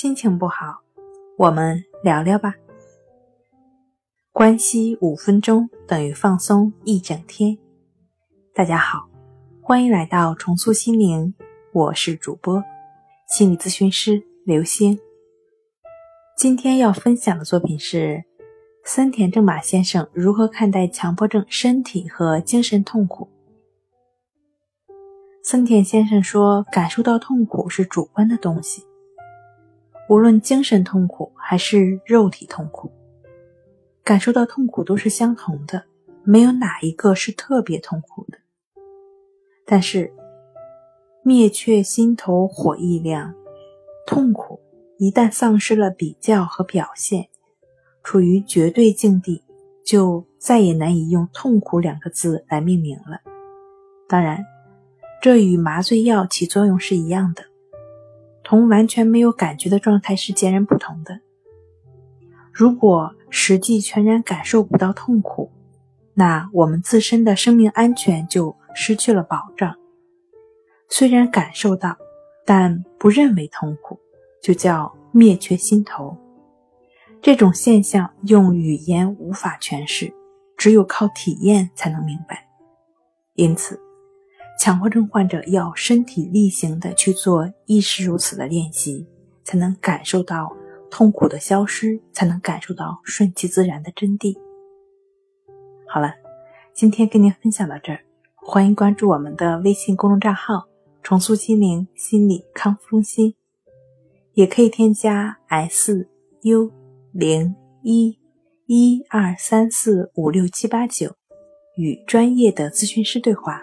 心情不好，我们聊聊吧。关系五分钟等于放松一整天。大家好，欢迎来到重塑心灵，我是主播心理咨询师刘星。今天要分享的作品是森田正马先生如何看待强迫症身体和精神痛苦。森田先生说：“感受到痛苦是主观的东西，无论精神痛苦还是肉体痛苦，感受到痛苦都是相同的，没有哪一个是特别痛苦的。但是，灭却心头火意亮，痛苦一旦丧失了比较和表现，处于绝对境地，就再也难以用‘痛苦’两个字来命名了。当然。”这与麻醉药起作用是一样的，同完全没有感觉的状态是截然不同的。如果实际全然感受不到痛苦，那我们自身的生命安全就失去了保障。虽然感受到，但不认为痛苦，就叫灭却心头。这种现象用语言无法诠释，只有靠体验才能明白。因此。强迫症患者要身体力行的去做亦是如此的练习，才能感受到痛苦的消失，才能感受到顺其自然的真谛。好了，今天跟您分享到这儿，欢迎关注我们的微信公众账号“重塑心灵心理康复中心”，也可以添加 s u 零一一二三四五六七八九，与专业的咨询师对话。